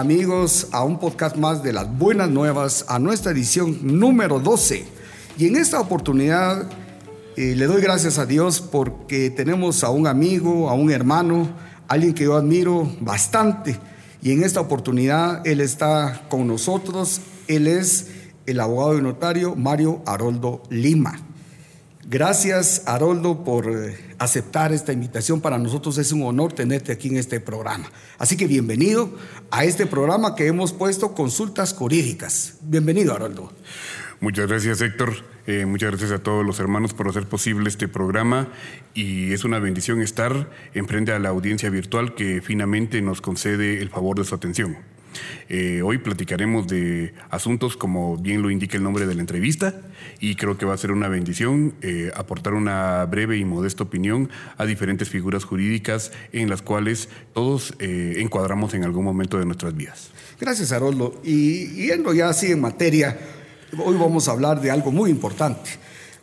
Amigos a un podcast más de las buenas nuevas, a nuestra edición número 12. Y en esta oportunidad eh, le doy gracias a Dios porque tenemos a un amigo, a un hermano, alguien que yo admiro bastante. Y en esta oportunidad él está con nosotros. Él es el abogado y notario Mario Haroldo Lima. Gracias, Haroldo, por eh, aceptar esta invitación. Para nosotros es un honor tenerte aquí en este programa. Así que bienvenido a este programa que hemos puesto Consultas Jurídicas. Bienvenido, Haroldo. Muchas gracias, Héctor. Eh, muchas gracias a todos los hermanos por hacer posible este programa y es una bendición estar en frente a la audiencia virtual que finalmente nos concede el favor de su atención. Eh, hoy platicaremos de asuntos como bien lo indica el nombre de la entrevista y creo que va a ser una bendición eh, aportar una breve y modesta opinión a diferentes figuras jurídicas en las cuales todos eh, encuadramos en algún momento de nuestras vidas. Gracias, Haroldo. Y yendo ya así en materia, hoy vamos a hablar de algo muy importante.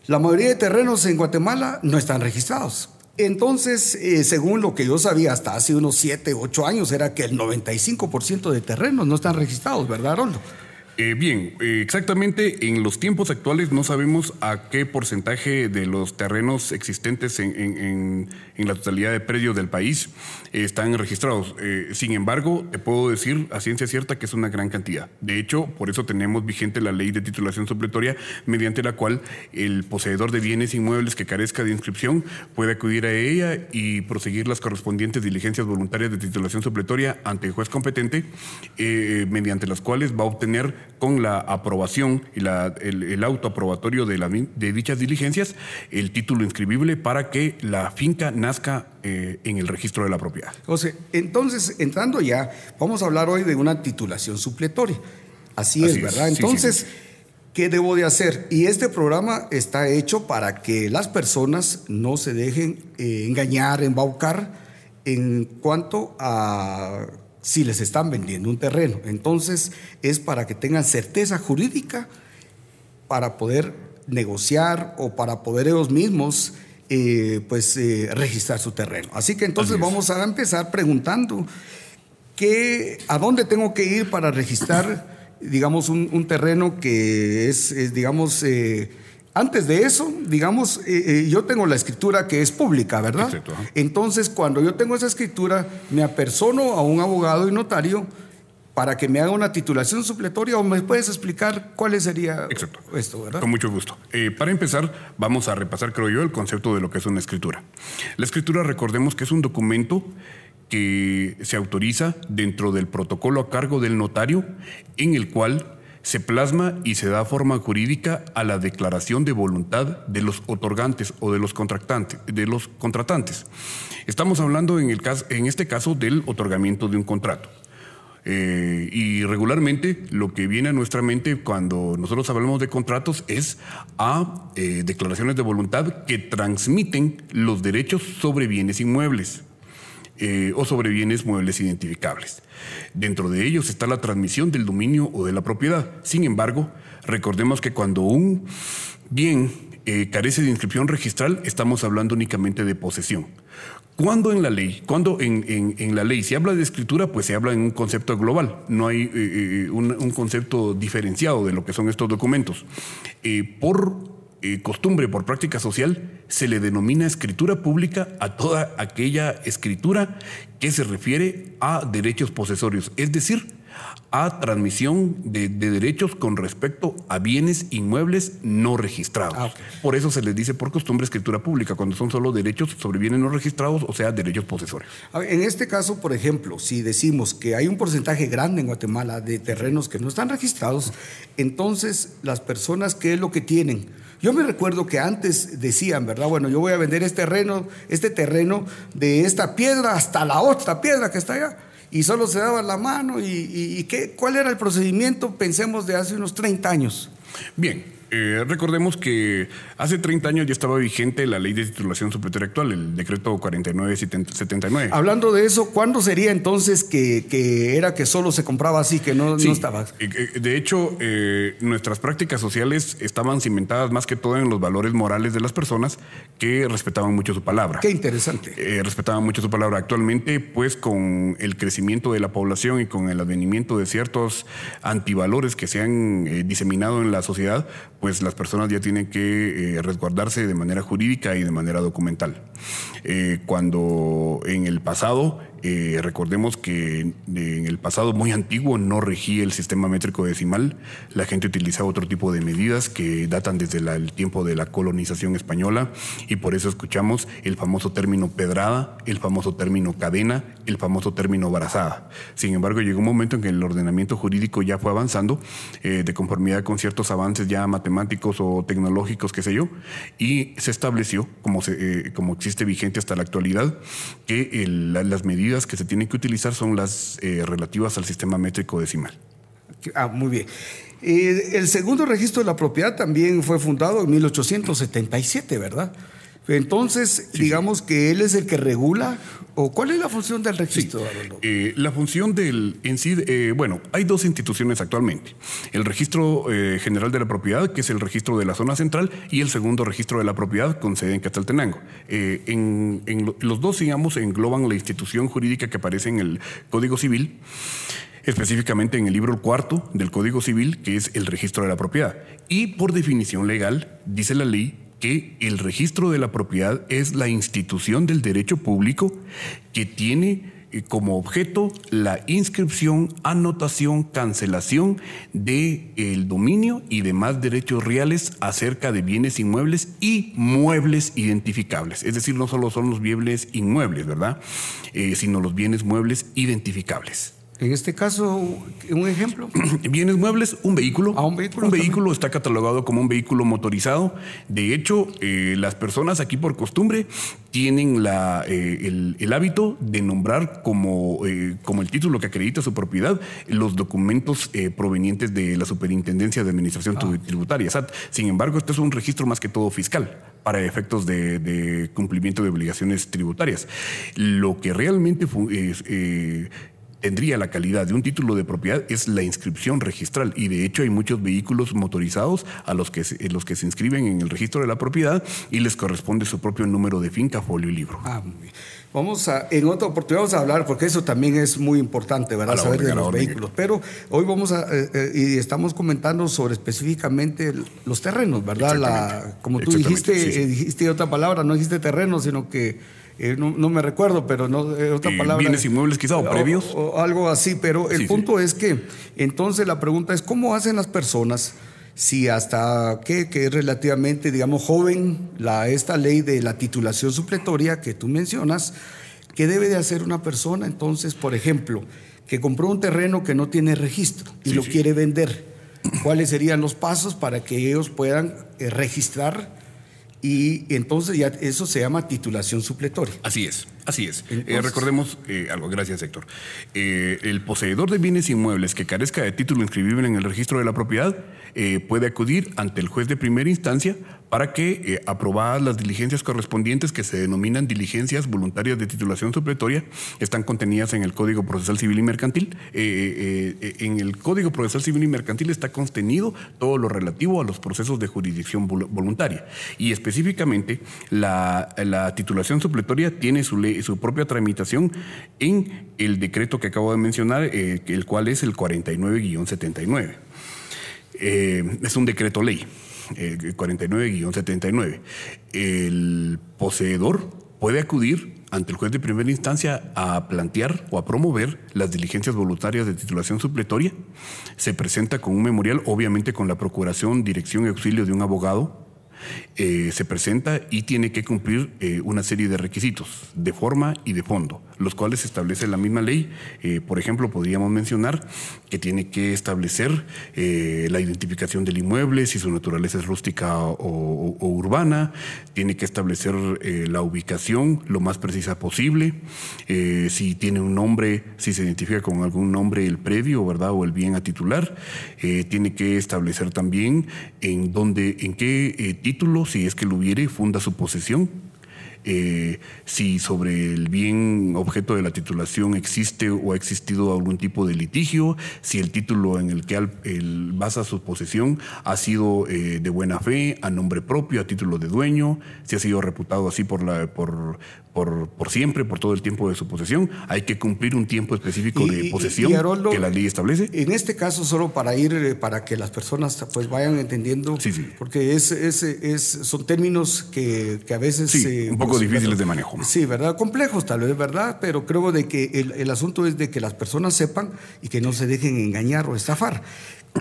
La mayoría de terrenos en Guatemala no están registrados. Entonces, eh, según lo que yo sabía hasta hace unos 7, 8 años, era que el 95% de terrenos no están registrados, ¿verdad, Roldo? Eh, bien, eh, exactamente en los tiempos actuales no sabemos a qué porcentaje de los terrenos existentes en, la totalidad de predios del país eh, están registrados. sin embargo, te puedo decir a ciencia cierta que es una gran cantidad. De hecho, por eso tenemos vigente la ley de titulación supletoria, mediante la cual el poseedor de bienes inmuebles que carezca de inscripción puede acudir a ella y proseguir las correspondientes diligencias voluntarias de titulación supletoria ante el juez competente, mediante las cuales va a obtener con la aprobación y el, autoaprobatorio de, de, dichas diligencias el título inscribible para que la finca nazca eh, en el registro de la propiedad. José, entonces, entrando ya, vamos a hablar hoy de una titulación supletoria. Así, es, ¿verdad? Entonces, ¿qué debo de hacer? Y este programa está hecho para que las personas no se dejen eh, engañar, embaucar en cuanto a si les están vendiendo un terreno. Entonces es para que tengan certeza jurídica para poder negociar o para poder ellos mismos eh, pues eh, registrar su terreno. Así que entonces vamos a empezar preguntando que, a dónde tengo que ir para registrar, digamos, un, terreno que es, digamos, eh, antes de eso, digamos, eh, eh, yo tengo la escritura que es pública, ¿verdad? Entonces, cuando yo tengo esa escritura, me apersono a un abogado y notario para que me haga una titulación supletoria o me puedes explicar cuál sería esto, ¿verdad? Con mucho gusto. Eh, para empezar, vamos a repasar, creo yo, el concepto de lo que es una escritura. La escritura, recordemos que es un documento que se autoriza dentro del protocolo a cargo del notario en el cual se plasma y se da forma jurídica a la declaración de voluntad de los otorgantes o de los contratantes. De los contratantes. Estamos hablando en, el caso, en este caso del otorgamiento de un contrato. Eh, y regularmente lo que viene a nuestra mente cuando nosotros hablamos de contratos es a eh, declaraciones de voluntad que transmiten los derechos sobre bienes inmuebles. Eh, o sobre bienes muebles identificables. Dentro de ellos está la transmisión del dominio o de la propiedad. Sin embargo, recordemos que cuando un bien eh, carece de inscripción registral, estamos hablando únicamente de posesión. Cuando en la ley, cuando en, la ley se habla de escritura, pues se habla en un concepto global, no hay eh, un, un, concepto diferenciado de lo que son estos documentos. por eh, costumbre, por práctica social, se le denomina escritura pública a toda aquella escritura que se refiere a derechos posesorios, es decir, a transmisión de, derechos con respecto a bienes inmuebles no registrados. Ah, por eso se les dice por costumbre escritura pública, cuando son solo derechos sobre bienes no registrados, o sea, derechos posesorios. En este caso, por ejemplo, si decimos que hay un porcentaje grande en Guatemala de terrenos que no están registrados, entonces las personas, ¿qué es lo que tienen? Yo me recuerdo que antes decían, ¿verdad? Bueno, yo voy a vender este terreno, este terreno de esta piedra hasta la otra piedra que está allá. Y solo se daba la mano. ¿Y, qué, cuál era el procedimiento? Pensemos de hace unos 30 años. Bien, eh, recordemos que hace 30 años ya estaba vigente la ley de titulación supletoria actual, el decreto 4979. Hablando de eso, ¿cuándo sería entonces que, era que solo se compraba así, que no, estaba? Eh, eh, de hecho, nuestras prácticas sociales estaban cimentadas más que todo en los valores morales de las personas que respetaban mucho su palabra. Qué interesante. respetaban mucho su palabra. Actualmente, pues con el crecimiento de la población y con el advenimiento de ciertos antivalores que se han diseminado en la sociedad, pues las personas ya tienen que eh, resguardarse de manera jurídica y de manera documental. Eh, cuando en el pasado eh, recordemos que en el pasado muy antiguo no regía el sistema métrico decimal. La gente utilizaba otro tipo de medidas que datan desde el tiempo de la colonización española y por eso escuchamos el famoso término pedrada, el famoso término cadena, el famoso término brazada. Sin embargo, llegó un momento en que el ordenamiento jurídico ya fue avanzando eh, de conformidad con ciertos avances ya matemáticos o tecnológicos, qué sé yo, y se estableció, como, eh, como existe vigente hasta la actualidad, que las medidas que se tienen que utilizar son las eh, relativas al sistema métrico decimal. Ah, muy bien. Eh, el segundo registro de la propiedad también fue fundado en 1877, ¿verdad? Entonces, digamos que él es el que regula, o cuál es la función del registro, eh, la función del en sí, eh, bueno, hay dos instituciones actualmente. El registro eh, general de la propiedad, que es el registro de la zona central, y el segundo registro de la propiedad con sede en en, los dos, digamos, engloban la institución jurídica que aparece en el Código Civil específicamente en el libro cuarto del Código Civil, que es el registro de la propiedad. Y por definición legal, dice la ley que el registro de la propiedad es la institución del derecho público que tiene eh, como objeto la inscripción, anotación, cancelación de el dominio y demás derechos reales acerca de bienes inmuebles y muebles identificables. Es decir, no solo son los bienes inmuebles, ¿verdad? Eh, sino los bienes muebles identificables. En este caso, un ejemplo. Bienes muebles, un vehículo. Ah, un vehículo. Un vehículo está catalogado como un vehículo motorizado. De hecho, eh, las personas aquí por costumbre tienen la, eh, el, hábito de nombrar como, eh, como el título que acredita su propiedad los documentos provenientes de la Superintendencia de Administración ah. Tributaria, SAT. Sin embargo, este es un registro más que todo fiscal para efectos de, de cumplimiento de obligaciones tributarias. Lo que realmente es tendría la calidad de un título de propiedad es la inscripción registral y de hecho hay muchos vehículos motorizados a los que, se, los que se inscriben en el registro de la propiedad y les corresponde su propio número de finca, folio y libro. Ah, vamos a, en otra oportunidad vamos a hablar, porque eso también es muy importante, ¿verdad? Saber de los vehículos. Pero hoy vamos a, eh, eh, y estamos comentando sobre específicamente los terrenos, ¿verdad? La, como tú dijiste, eh, dijiste otra palabra, no dijiste terreno, sino que eh, no, me recuerdo, pero no eh, otra palabra. Bienes inmuebles quizá o, previos. O, algo así, pero el punto es que entonces la pregunta es cómo hacen las personas si hasta que, que es relativamente, digamos, joven la, esta ley de la titulación supletoria que tú mencionas, ¿qué debe de hacer una persona entonces, por ejemplo, que compró un terreno que no tiene registro y lo quiere vender? ¿Cuáles serían los pasos para que ellos puedan eh, registrar y entonces ya eso se llama titulación supletoria. Así es, así es. Eh, recordemos eh, algo, gracias Héctor. Eh, el poseedor de bienes inmuebles que carezca de título inscribible en el registro de la propiedad puede acudir ante el juez de primera instancia para que, aprobadas las diligencias correspondientes, que se denominan diligencias voluntarias de titulación supletoria, están contenidas en el Código Procesal Civil y Mercantil. En el Código Procesal Civil y Mercantil está contenido todo lo relativo a los procesos de jurisdicción voluntaria. Y específicamente, la, titulación supletoria tiene su, su propia tramitación en el decreto que acabo de mencionar, el cual es el 49-79. es un decreto ley. 49-79. El poseedor puede acudir ante el juez de primera instancia a plantear o a promover las diligencias voluntarias de titulación supletoria. Se presenta con un memorial, obviamente con la procuración, dirección y auxilio de un abogado eh, se presenta y tiene que cumplir eh, una serie de requisitos de forma y de fondo, los cuales establece la misma ley. Eh, por ejemplo, podríamos mencionar que tiene que establecer la identificación del inmueble, si su naturaleza es rústica o, urbana, tiene que establecer la ubicación lo más precisa posible, si tiene un nombre, si se identifica con algún nombre el predio, ¿verdad? O el bien a titular, tiene que establecer también en dónde, en qué título si es que lo hubiere, funda su posesión. Eh, si sobre el bien objeto de la titulación existe o ha existido algún tipo de litigio, si el título en el que él basa su posesión ha sido eh, de buena fe, a nombre propio, a título de dueño, si ha sido reputado así por, la, por, por, siempre, por todo el tiempo de su posesión. Hay que cumplir un tiempo específico de posesión que la ley establece. En este caso, solo para ir, eh, para que las personas pues vayan entendiendo, sí, sí. porque es, es, es, son términos que, que a veces... Sí, eh, un poco difíciles de manejo. Sí, ¿verdad? Complejos tal vez, ¿verdad? Pero creo de que el, el asunto es de que las personas sepan y que no se dejen engañar o estafar.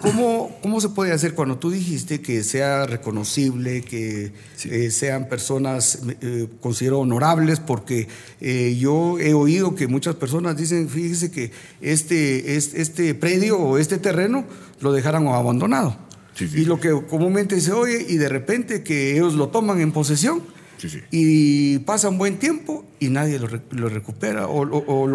¿Cómo, ¿Cómo se puede hacer cuando tú dijiste que sea reconocible, que eh, sean personas, eh, considero honorables? Porque eh, yo he oído que muchas personas dicen, fíjese que este, este, este predio o este terreno lo dejaran abandonado. y lo que comúnmente se oye, y de repente que ellos lo toman en posesión y pasa un buen tiempo y nadie lo, recupera o, o,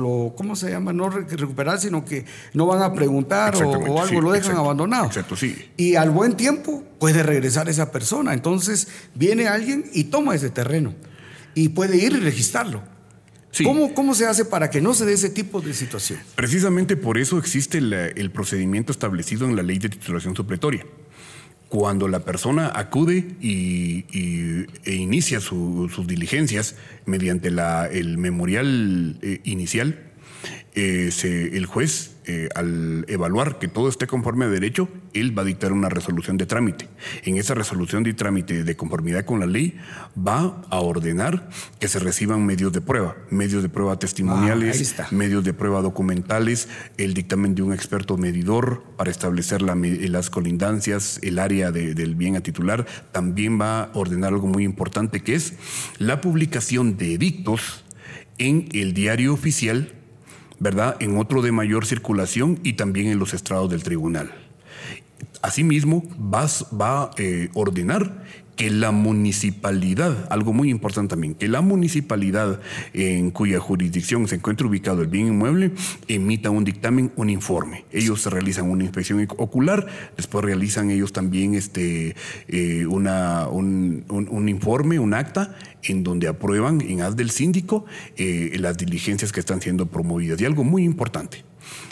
lo, ¿cómo se llama? No recuperar, sino que no van a preguntar o, algo lo dejan abandonado. Exacto, sí. Y al buen tiempo puede regresar esa persona. Entonces viene alguien y toma ese terreno y puede ir y registrarlo. ¿Cómo, ¿Cómo, se hace para que no se dé ese tipo de situación? Precisamente por eso existe el procedimiento establecido en la ley de titulación supletoria cuando la persona acude y, e inicia sus diligencias mediante el memorial eh, inicial, eh, el juez, eh, al evaluar que todo esté conforme a derecho, él va a dictar una resolución de trámite. En esa resolución de trámite de conformidad con la ley, va a ordenar que se reciban medios de prueba, medios de prueba testimoniales, ah, medios de prueba documentales, el dictamen de un experto medidor para establecer las colindancias, el área del bien a titular. También va a ordenar algo muy importante que es la publicación de edictos en el diario oficial ¿verdad? En otro de mayor circulación y también en los estrados del tribunal. Asimismo, vas, va a eh, ordenar que la municipalidad, algo muy importante también, que la municipalidad en cuya jurisdicción se encuentra ubicado el bien inmueble emita un dictamen, un informe. Ellos realizan una inspección ocular, después realizan ellos también este, eh, una, un, informe, un acta, en donde aprueban en haz del síndico eh, las diligencias que están siendo promovidas. Y algo muy importante,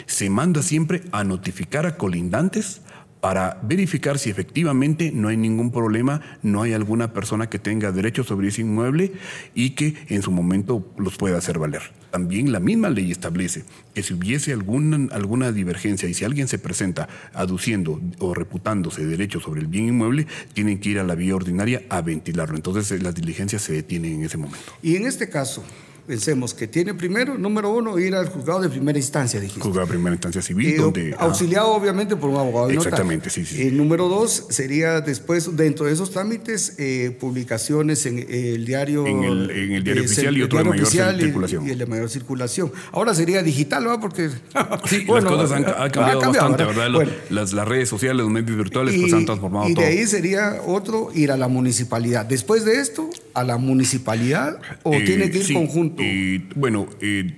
se manda siempre a notificar a colindantes para verificar si efectivamente no hay ningún problema, no hay alguna persona que tenga derecho sobre ese inmueble y que en su momento los pueda hacer valer. También la misma ley establece que si hubiese alguna, alguna divergencia y si alguien se presenta aduciendo o reputándose derecho sobre el bien inmueble, tienen que ir a la vía ordinaria a ventilarlo. Entonces las diligencias se detienen en ese momento. Y en este caso, pensemos que tiene primero, número uno, ir al juzgado de primera instancia, dijiste. Juzgado de primera instancia civil, donde... Ah. Auxiliado, obviamente, por un abogado Exactamente, sí, sí. El número dos sería después, dentro de esos trámites, eh, publicaciones en el diario... En el, diario oficial y otro de mayor circulación. Y, el de mayor circulación. Ahora sería digital, ¿verdad? Porque... sí, las cosas han, cambiado, bastante, ¿verdad? Las, las, redes sociales, los medios virtuales, pues han transformado todo. Y de ahí sería otro, ir a la municipalidad. Después de esto, a la municipalidad, o eh, tiene que ir conjunto. Y bueno, eh,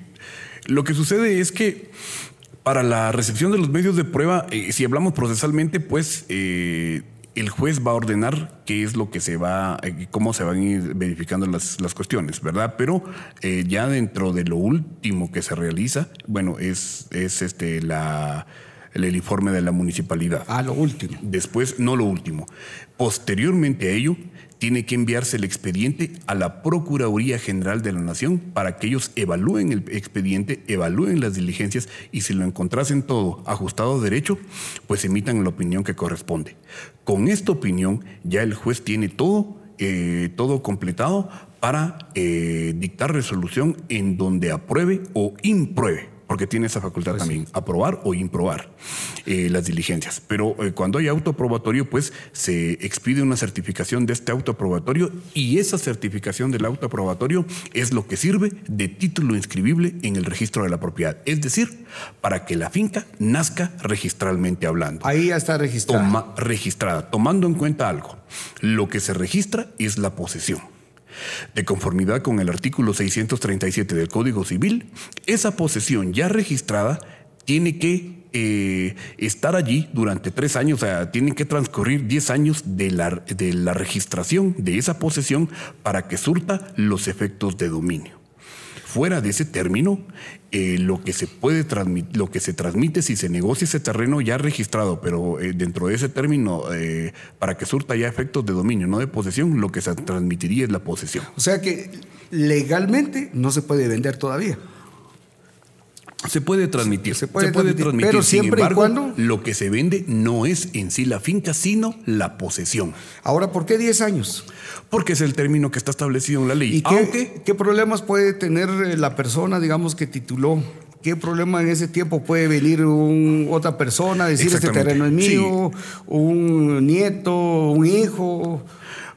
lo que sucede es que para la recepción de los medios de prueba, eh, si hablamos procesalmente, pues eh, el juez va a ordenar qué es lo que se va, cómo se van a ir verificando las, cuestiones, ¿verdad? Pero ya dentro de lo último que se realiza, bueno, es, es este la el informe de la municipalidad. Ah, lo último. Después, no lo último. Posteriormente a ello, tiene que enviarse el expediente a la Procuraduría General de la Nación para que ellos evalúen el expediente, evalúen las diligencias y si lo encontrasen todo ajustado a derecho, pues emitan la opinión que corresponde. Con esta opinión ya el juez tiene todo, eh, todo completado para eh, dictar resolución en donde apruebe o impruebe porque tiene esa facultad pues también, aprobar o improbar eh, las diligencias. Pero eh, cuando hay autoaprobatorio, pues se expide una certificación de este autoaprobatorio y esa certificación del autoaprobatorio es lo que sirve de título inscribible en el registro de la propiedad. Es decir, para que la finca nazca registralmente hablando. Ahí ya está registrada. registrada, tomando en cuenta algo. Lo que se registra es la posesión. De conformidad con el artículo 637 del Código Civil, esa posesión ya registrada tiene que eh, estar allí durante tres años, o sea, tienen que transcurrir diez años de la, de la registración de esa posesión para que surta los efectos de dominio. Fuera de ese término, eh, lo que se puede lo que se transmite si se negocia ese terreno ya registrado, pero eh, dentro de ese término, eh, para que surta ya efectos de dominio, no de posesión, lo que se transmitiría es la posesión. O sea que legalmente no se puede vender todavía. Se puede transmitir. Se puede, transmitir, Pero siempre y cuando. Lo que se vende no es en sí la finca, sino la posesión. Ahora, ¿por qué 10 años? Porque es el término que está establecido en la ley. ¿Y qué, qué problemas puede tener eh, la persona, digamos, que tituló ¿Qué problema en ese tiempo puede venir otra persona, decir este terreno es mío, un nieto, un hijo?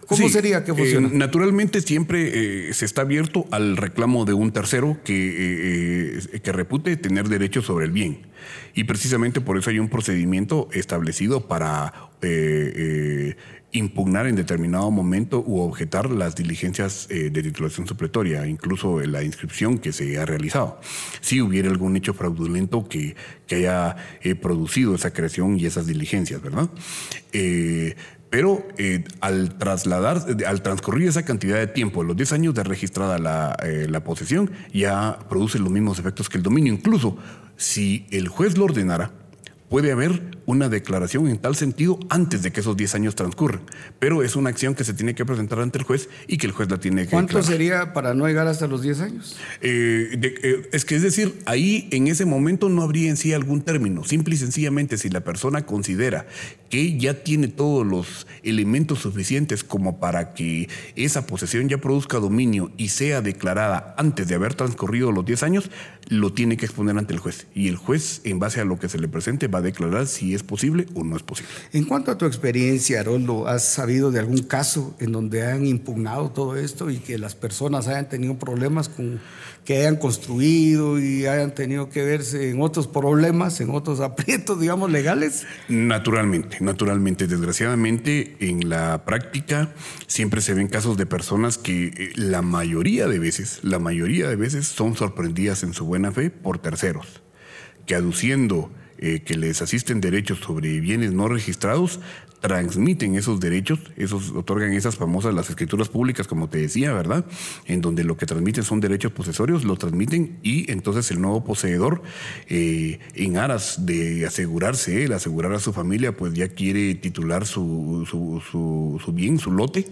¿Cómo sería que eh, funciona? naturalmente siempre eh, se está abierto al reclamo de un tercero que, eh, que repute tener derecho sobre el bien. Y precisamente por eso hay un procedimiento establecido para impugnar en determinado momento u objetar las diligencias de titulación supletoria, incluso la inscripción que se ha realizado. Si hubiera algún hecho fraudulento que, que haya producido esa creación y esas diligencias, ¿verdad? Pero eh, al trasladar, al transcurrir esa cantidad de tiempo, los 10 años de registrada la, eh, la, posesión, ya produce los mismos efectos que el dominio. Incluso si el juez lo ordenara, puede haber una declaración en tal sentido antes de que esos 10 años transcurran. Pero es una acción que se tiene que presentar ante el juez y que el juez la tiene que ¿Cuánto sería para no llegar hasta los 10 años? Eh, eh, es que es decir, ahí en ese momento no habría en sí algún término. Simple y sencillamente, si la persona considera que ya tiene todos los elementos suficientes como para que esa posesión ya produzca dominio y sea declarada antes de haber transcurrido los 10 años, lo tiene que exponer ante el juez. Y el juez, en base a lo que se le presente, va a declarar si es posible o no es posible. En cuanto a tu experiencia, Haroldo, ¿has sabido de algún caso en donde han impugnado todo esto y que las personas hayan tenido problemas con que hayan construido y hayan tenido que verse en otros problemas, en otros aprietos, digamos, legales? Naturalmente, naturalmente. Desgraciadamente, en la práctica siempre se ven casos de personas que eh, la mayoría de veces, la mayoría de veces son sorprendidas en su buena fe por terceros, que aduciendo eh, que les asisten derechos sobre bienes no registrados, transmiten esos derechos, esos otorgan esas famosas las escrituras públicas, como te decía, ¿verdad? En donde lo que transmiten son derechos posesorios, lo transmiten y entonces el nuevo poseedor, eh, en aras de asegurarse él, asegurar a su familia, pues ya quiere titular su, su, su bien, su lote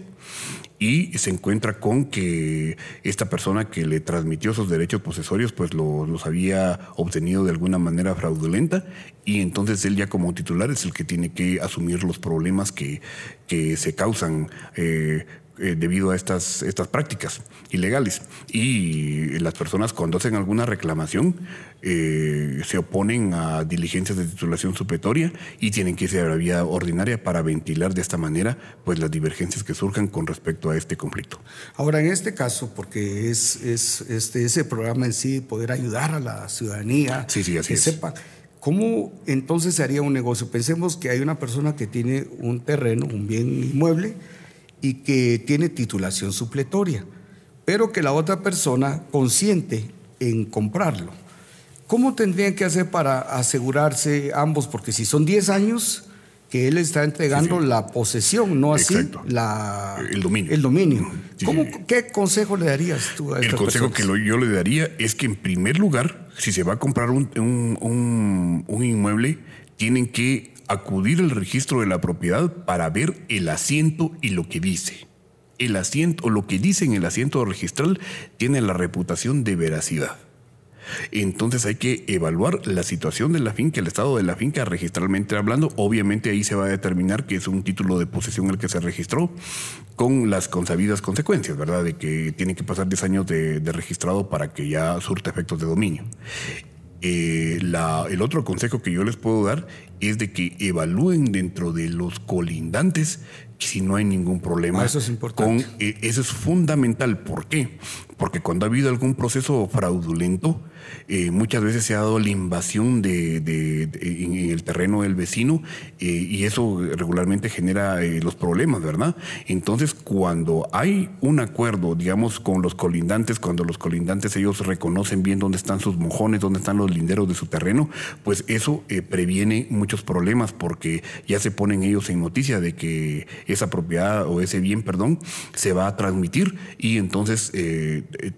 y se encuentra con que esta persona que le transmitió esos derechos posesorios pues los había obtenido de alguna manera fraudulenta. Y entonces él ya como titular es el que tiene que asumir los problemas que, que se causan eh, eh, debido a estas, estas prácticas ilegales. Y las personas cuando hacen alguna reclamación eh, se oponen a diligencias de titulación supletoria y tienen que irse a la vía ordinaria para ventilar de esta manera pues las divergencias que surjan con respecto a este conflicto. Ahora, en este caso, porque es, es este, ese programa en sí, poder ayudar a la ciudadanía sí, sí, así que sepa. ¿Cómo entonces se haría un negocio? Pensemos que hay una persona que tiene un terreno, un bien inmueble, y que tiene titulación supletoria, pero que la otra persona consiente en comprarlo. ¿Cómo tendrían que hacer para asegurarse ambos? Porque si son 10 años que él está entregando la posesión, no así la, el dominio. El dominio. ¿Qué consejo le darías tú a El consejo que yo le daría es que en primer lugar, si se va a comprar un, un, un inmueble, tienen que acudir al registro de la propiedad para ver el asiento y lo que dice. El asiento o lo que dice en el asiento registral tiene la reputación de veracidad. Entonces hay que evaluar la situación de la finca, el estado de la finca registralmente hablando. Obviamente ahí se va a determinar que es un título de posesión el que se registró con las consabidas consecuencias, ¿verdad? De que tiene que pasar 10 años de, de registrado para que ya surta efectos de dominio. Eh, el otro consejo que yo les puedo dar es de que evalúen dentro de los colindantes si no hay ningún problema. Ah, eso es importante. Eh, eso es fundamental. ¿Por qué? Porque cuando ha habido algún proceso fraudulento, eh, muchas veces se ha dado la invasión de, en, el terreno del vecino eh, y eso regularmente genera eh, los problemas, ¿verdad? Entonces, cuando hay un acuerdo, digamos, con los colindantes, cuando los colindantes ellos reconocen bien dónde están sus mojones, dónde están los linderos de su terreno, pues eso previene muchos problemas porque ya se ponen ellos en noticia de que esa propiedad o ese bien, perdón, se va a transmitir y entonces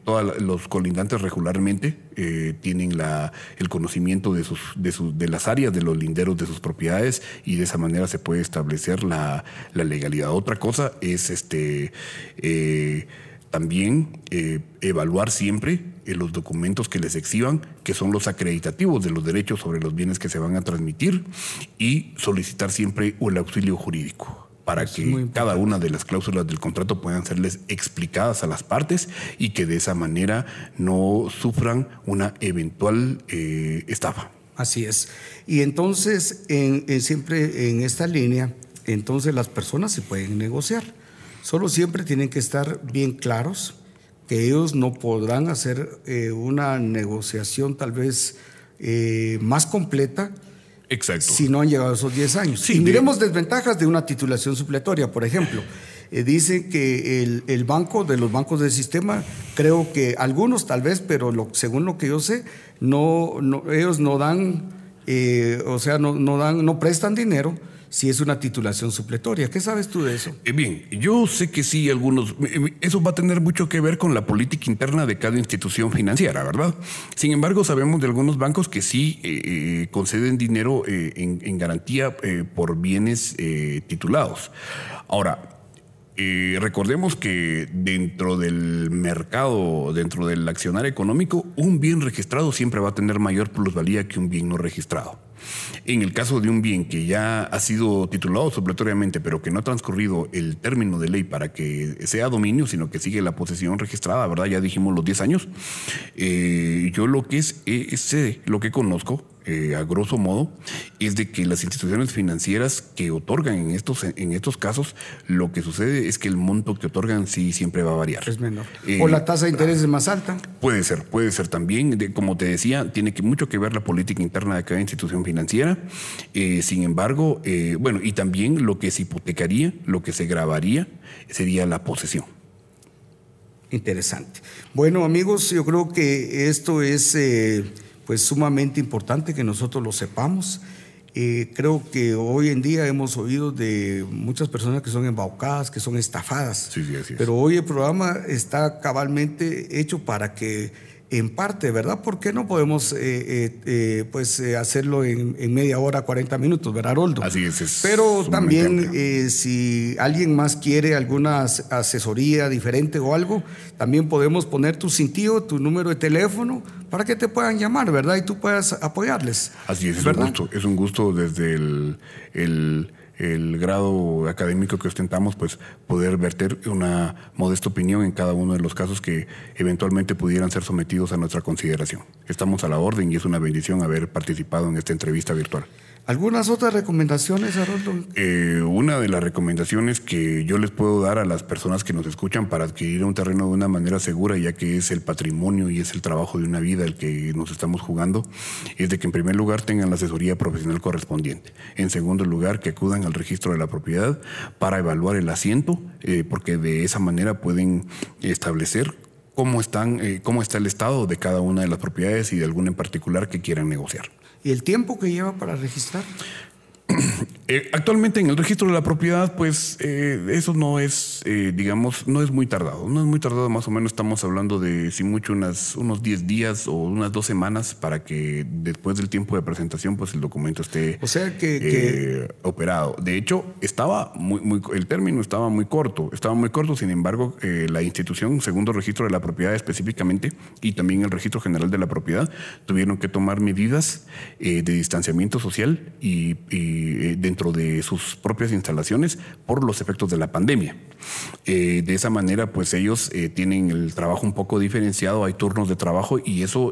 todos los colindantes regularmente eh, tienen la, el conocimiento de, sus, de, sus, de las áreas, de los linderos de sus propiedades y de esa manera se puede establecer la, la legalidad. Otra cosa es este, eh, también eh, evaluar siempre los documentos que les exhiban, que son los acreditativos de los derechos sobre los bienes que se van a transmitir y solicitar siempre el auxilio jurídico para que cada una de las cláusulas del contrato puedan serles explicadas a las partes y que de esa manera no sufran una eventual eh, estafa. Así es. Y entonces, en, siempre en esta línea, entonces las personas se pueden negociar. Solo siempre tienen que estar bien claros que ellos no podrán hacer eh, una negociación tal vez eh, más completa Exacto. si no han llegado esos 10 años. y miremos desventajas de una titulación supletoria, por ejemplo. Eh, dice que el, banco, de los bancos del sistema, creo que algunos tal vez, pero según lo que yo sé, no, ellos no dan, eh, o sea, no, no, dan, no prestan dinero si es una titulación supletoria. ¿Qué sabes tú de eso? Eh, bien, yo sé que sí, algunos. Eh, eso va a tener mucho que ver con la política interna de cada institución financiera, ¿verdad? Sin embargo, sabemos de algunos bancos que sí eh, conceden dinero en, garantía por bienes titulados. Ahora, recordemos que dentro del mercado, dentro del accionar económico, un bien registrado siempre va a tener mayor plusvalía que un bien no registrado. En el caso de un bien que ya ha sido titulado supletoriamente, pero que no ha transcurrido el término de ley para que sea dominio, sino que sigue la posesión registrada, ¿verdad? Ya dijimos los 10 años. Eh, yo lo que es, ese, lo que conozco, eh, a grosso modo, es de que las instituciones financieras que otorgan en estos, en estos casos, lo que sucede es que el monto que otorgan sí siempre va a variar. Es menor. Eh, o la tasa de interés es más alta. Puede ser, puede ser también. como te decía, tiene que mucho que ver la política interna de cada institución financiera. Eh, sin embargo, bueno, y también lo que se hipotecaría, lo que se grabaría, sería la posesión. Interesante. Bueno, amigos, yo creo que esto es pues sumamente importante que nosotros lo sepamos. Eh, creo que hoy en día hemos oído de muchas personas que son embaucadas, que son estafadas. Sí, sí, así Pero hoy el programa está cabalmente hecho para que en parte, ¿verdad? ¿Por qué no podemos eh, eh, eh, pues, hacerlo en, media hora, 40 minutos, ¿verdad, Haroldo? Así es. Pero también si alguien más quiere alguna asesoría diferente o algo, también podemos poner tu sentido, tu número de teléfono, para que te puedan llamar, ¿verdad? Y tú puedas apoyarles. Así es, es un gusto. Es un gusto desde el el grado académico que ostentamos, pues poder verter una modesta opinión en cada uno de los casos que eventualmente pudieran ser sometidos a nuestra consideración. Estamos a la orden y es una bendición haber participado en esta entrevista virtual. ¿Algunas otras recomendaciones, Haroldo? Eh, una de las recomendaciones que yo les puedo dar a las personas que nos escuchan para adquirir un terreno de una manera segura, ya que es el patrimonio y es el trabajo de una vida el que nos estamos jugando, es de que en primer lugar tengan la asesoría profesional correspondiente. En segundo lugar, que acudan al registro de la propiedad para evaluar el asiento, eh, porque de esa manera pueden establecer cómo, están, eh, cómo está el estado de cada una de las propiedades y de alguna en particular que quieran negociar. ¿Y el tiempo que lleva para registrar? Eh, actualmente en el registro de la propiedad, pues eh, eso no es, eh, digamos, no es muy tardado. No es muy tardado, más o menos estamos hablando de, si mucho, unas, unos 10 días o unas dos semanas para que después del tiempo de presentación, pues el documento esté o sea que, operado. De hecho, estaba muy, muy, el término estaba muy corto, estaba muy corto, sin embargo, la institución, segundo registro de la propiedad específicamente, y también el registro general de la propiedad, tuvieron que tomar medidas de distanciamiento social y, y de dentro de sus propias instalaciones por los efectos de la pandemia. Eh, de esa manera, pues ellos eh, tienen el trabajo un poco diferenciado, hay turnos de trabajo y eso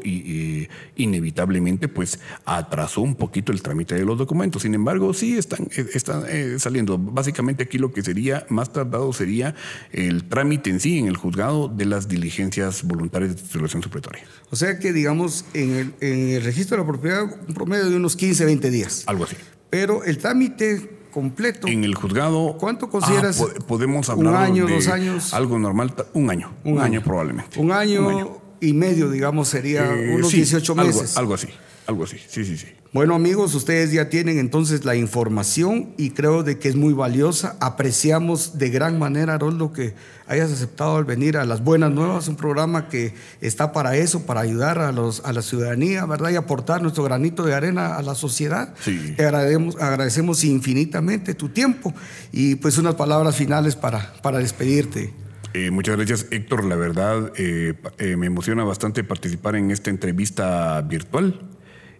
inevitablemente pues atrasó un poquito el trámite de los documentos. Sin embargo, sí están, están saliendo. Básicamente aquí lo que sería más tardado sería el trámite en sí en el juzgado de las diligencias voluntarias de titulación supletoria. O sea que, digamos, en el, en el registro de la propiedad, un promedio de unos 15, 20 días. Algo así. Pero el trámite completo. En el juzgado. ¿Cuánto consideras? Ah, podemos hablar. Un año, dos años. Algo normal, un año. Un, año. probablemente. Un año, y medio, digamos, sería eh, unos 18 meses. algo así. Algo así, sí, sí, sí. Bueno amigos, ustedes ya tienen entonces la información y creo de que es muy valiosa. Apreciamos de gran manera, Haroldo, que hayas aceptado al venir a Las Buenas Nuevas, un programa que está para eso, para ayudar a, los, a la ciudadanía, ¿verdad? Y aportar nuestro granito de arena a la sociedad. Sí. Te agradecemos, agradecemos infinitamente tu tiempo y pues unas palabras finales para, para despedirte. Eh, muchas gracias, Héctor. La verdad, eh, eh, me emociona bastante participar en esta entrevista virtual.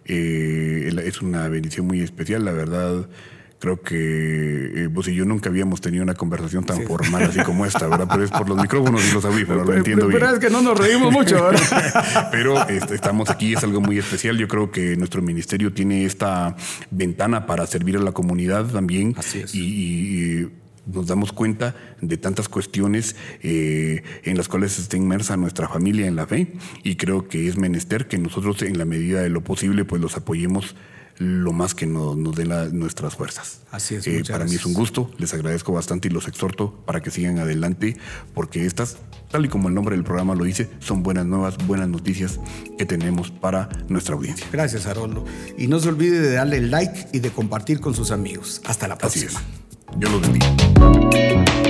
Eh, es una bendición muy especial, la verdad. Creo que eh, vos y yo nunca habíamos tenido una conversación tan formal así como esta, ¿verdad? Pero es por los micrófonos y los audífonos, lo entiendo bien. Pero es que no nos reímos mucho, ¿verdad? Pero este, estamos aquí, es algo muy especial. Yo creo que nuestro ministerio tiene esta ventana para servir a la comunidad también. Así es. y nos damos cuenta de tantas cuestiones eh, en las cuales está inmersa nuestra familia en la fe y creo que es menester que nosotros en la medida de lo posible pues los apoyemos lo más que nos, nos den nuestras fuerzas. Así es. Eh, para mí es un gusto, les agradezco bastante y los exhorto para que sigan adelante porque estas, tal y como el nombre del programa lo dice, son buenas nuevas, buenas noticias que tenemos para nuestra audiencia. Gracias, Haroldo. Y no se olvide de darle like y de compartir con sus amigos. Hasta la próxima. Yo lo bendigo.